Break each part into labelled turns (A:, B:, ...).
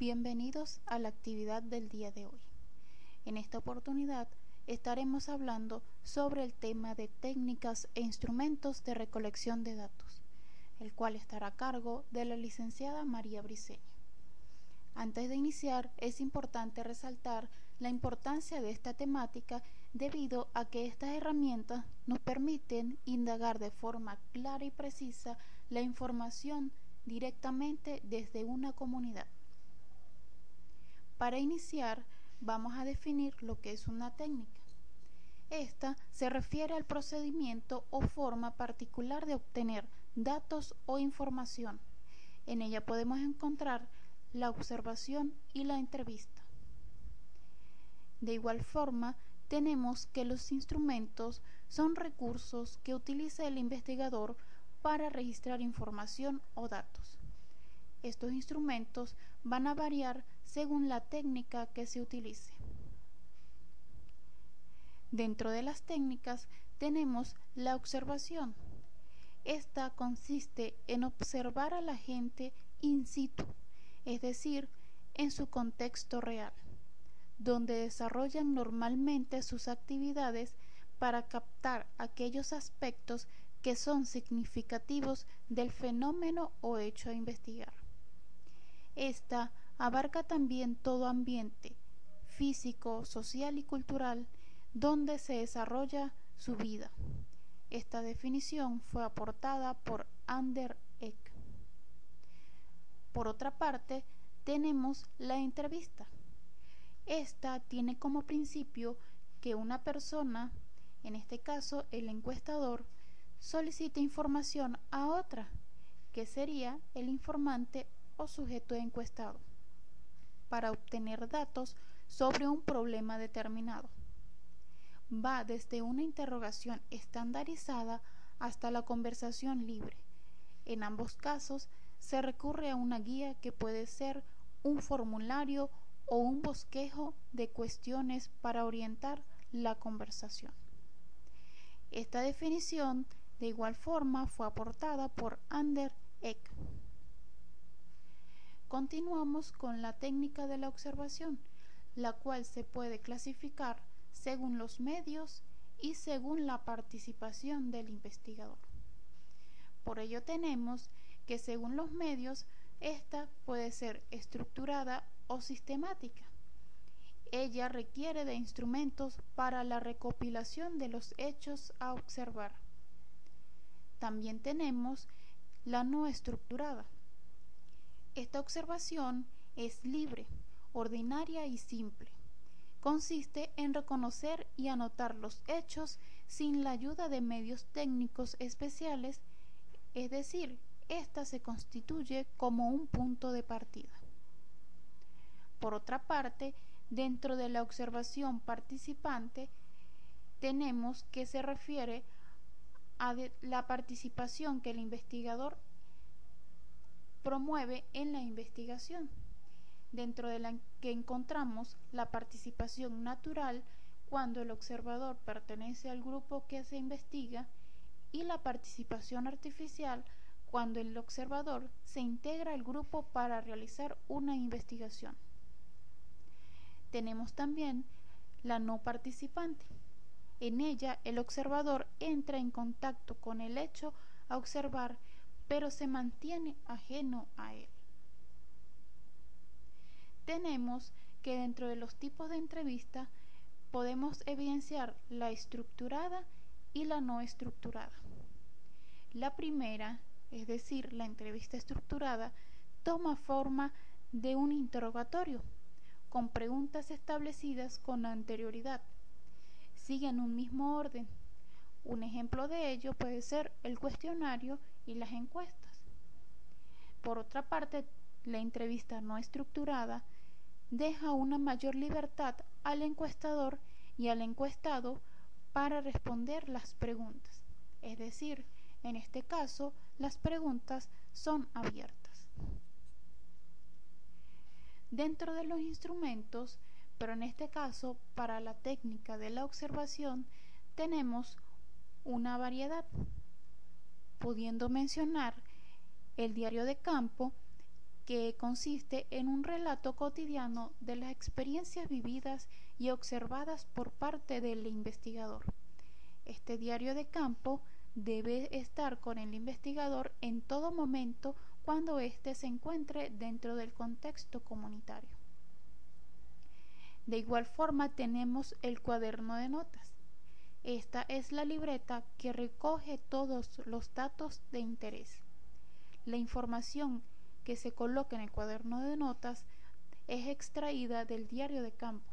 A: Bienvenidos a la actividad del día de hoy. En esta oportunidad estaremos hablando sobre el tema de técnicas e instrumentos de recolección de datos, el cual estará a cargo de la licenciada María Briceño. Antes de iniciar, es importante resaltar la importancia de esta temática debido a que estas herramientas nos permiten indagar de forma clara y precisa la información directamente desde una comunidad. Para iniciar, vamos a definir lo que es una técnica. Esta se refiere al procedimiento o forma particular de obtener datos o información. En ella podemos encontrar la observación y la entrevista. De igual forma, tenemos que los instrumentos son recursos que utiliza el investigador para registrar información o datos. Estos instrumentos van a variar según la técnica que se utilice. Dentro de las técnicas tenemos la observación. Esta consiste en observar a la gente in situ, es decir, en su contexto real, donde desarrollan normalmente sus actividades para captar aquellos aspectos que son significativos del fenómeno o hecho a investigar. Esta abarca también todo ambiente físico, social y cultural donde se desarrolla su vida. Esta definición fue aportada por Ander Eck. Por otra parte, tenemos la entrevista. Esta tiene como principio que una persona, en este caso el encuestador, solicita información a otra, que sería el informante o sujeto encuestado, para obtener datos sobre un problema determinado. Va desde una interrogación estandarizada hasta la conversación libre. En ambos casos se recurre a una guía que puede ser un formulario o un bosquejo de cuestiones para orientar la conversación. Esta definición de igual forma fue aportada por Ander Eck. Continuamos con la técnica de la observación, la cual se puede clasificar según los medios y según la participación del investigador. Por ello tenemos que según los medios, esta puede ser estructurada o sistemática. Ella requiere de instrumentos para la recopilación de los hechos a observar también tenemos la no estructurada. Esta observación es libre, ordinaria y simple. Consiste en reconocer y anotar los hechos sin la ayuda de medios técnicos especiales, es decir, ésta se constituye como un punto de partida. Por otra parte, dentro de la observación participante, tenemos que se refiere a la participación que el investigador promueve en la investigación, dentro de la que encontramos la participación natural cuando el observador pertenece al grupo que se investiga y la participación artificial cuando el observador se integra al grupo para realizar una investigación. Tenemos también la no participante, en ella el observador entra en contacto con el hecho a observar, pero se mantiene ajeno a él. Tenemos que dentro de los tipos de entrevista podemos evidenciar la estructurada y la no estructurada. La primera, es decir, la entrevista estructurada, toma forma de un interrogatorio, con preguntas establecidas con anterioridad siguen un mismo orden. Un ejemplo de ello puede ser el cuestionario y las encuestas. Por otra parte, la entrevista no estructurada deja una mayor libertad al encuestador y al encuestado para responder las preguntas. Es decir, en este caso, las preguntas son abiertas. Dentro de los instrumentos pero en este caso, para la técnica de la observación, tenemos una variedad, pudiendo mencionar el diario de campo, que consiste en un relato cotidiano de las experiencias vividas y observadas por parte del investigador. Este diario de campo debe estar con el investigador en todo momento cuando éste se encuentre dentro del contexto comunitario. De igual forma tenemos el cuaderno de notas. Esta es la libreta que recoge todos los datos de interés. La información que se coloca en el cuaderno de notas es extraída del diario de campo,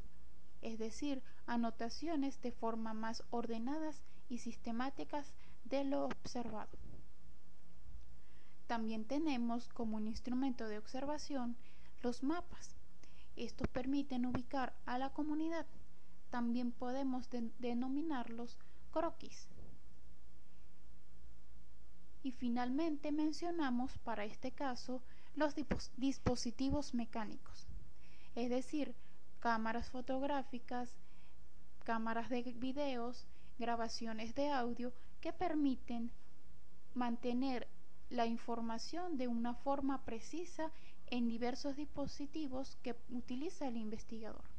A: es decir, anotaciones de forma más ordenadas y sistemáticas de lo observado. También tenemos como un instrumento de observación los mapas. Estos permiten ubicar a la comunidad. También podemos denominarlos croquis. Y finalmente mencionamos para este caso los dispositivos mecánicos, es decir, cámaras fotográficas, cámaras de videos, grabaciones de audio que permiten mantener la información de una forma precisa en diversos dispositivos que utiliza el investigador.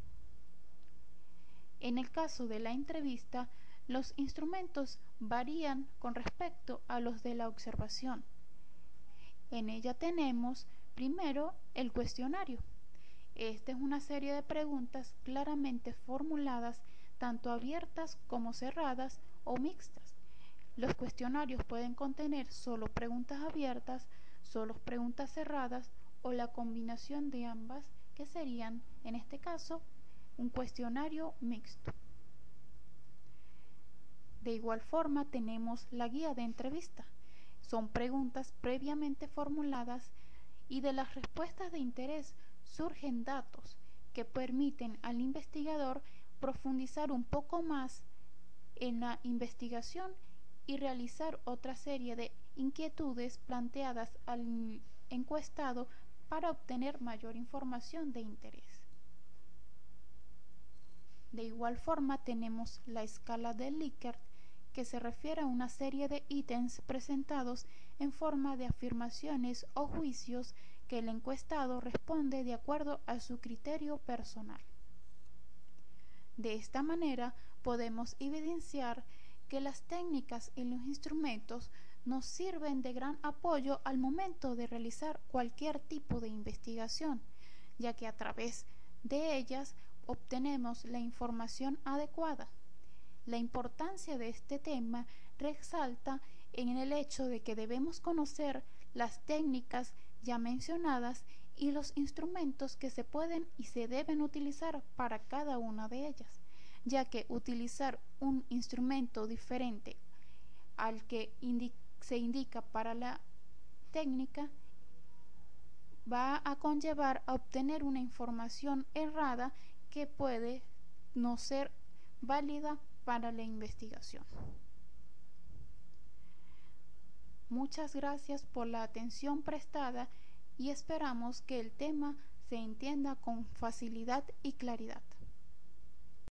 A: En el caso de la entrevista, los instrumentos varían con respecto a los de la observación. En ella tenemos primero el cuestionario. Esta es una serie de preguntas claramente formuladas, tanto abiertas como cerradas o mixtas. Los cuestionarios pueden contener solo preguntas abiertas, solo preguntas cerradas o la combinación de ambas, que serían, en este caso, un cuestionario mixto. De igual forma tenemos la guía de entrevista. Son preguntas previamente formuladas y de las respuestas de interés surgen datos que permiten al investigador profundizar un poco más en la investigación y realizar otra serie de inquietudes planteadas al encuestado para obtener mayor información de interés. De igual forma tenemos la escala de Likert que se refiere a una serie de ítems presentados en forma de afirmaciones o juicios que el encuestado responde de acuerdo a su criterio personal. De esta manera podemos evidenciar que las técnicas y los instrumentos nos sirven de gran apoyo al momento de realizar cualquier tipo de investigación, ya que a través de ellas obtenemos la información adecuada. La importancia de este tema resalta en el hecho de que debemos conocer las técnicas ya mencionadas y los instrumentos que se pueden y se deben utilizar para cada una de ellas, ya que utilizar un instrumento diferente al que se indica para la técnica va a conllevar a obtener una información errada que puede no ser válida para la investigación. Muchas gracias por la atención prestada y esperamos que el tema se entienda con facilidad y claridad.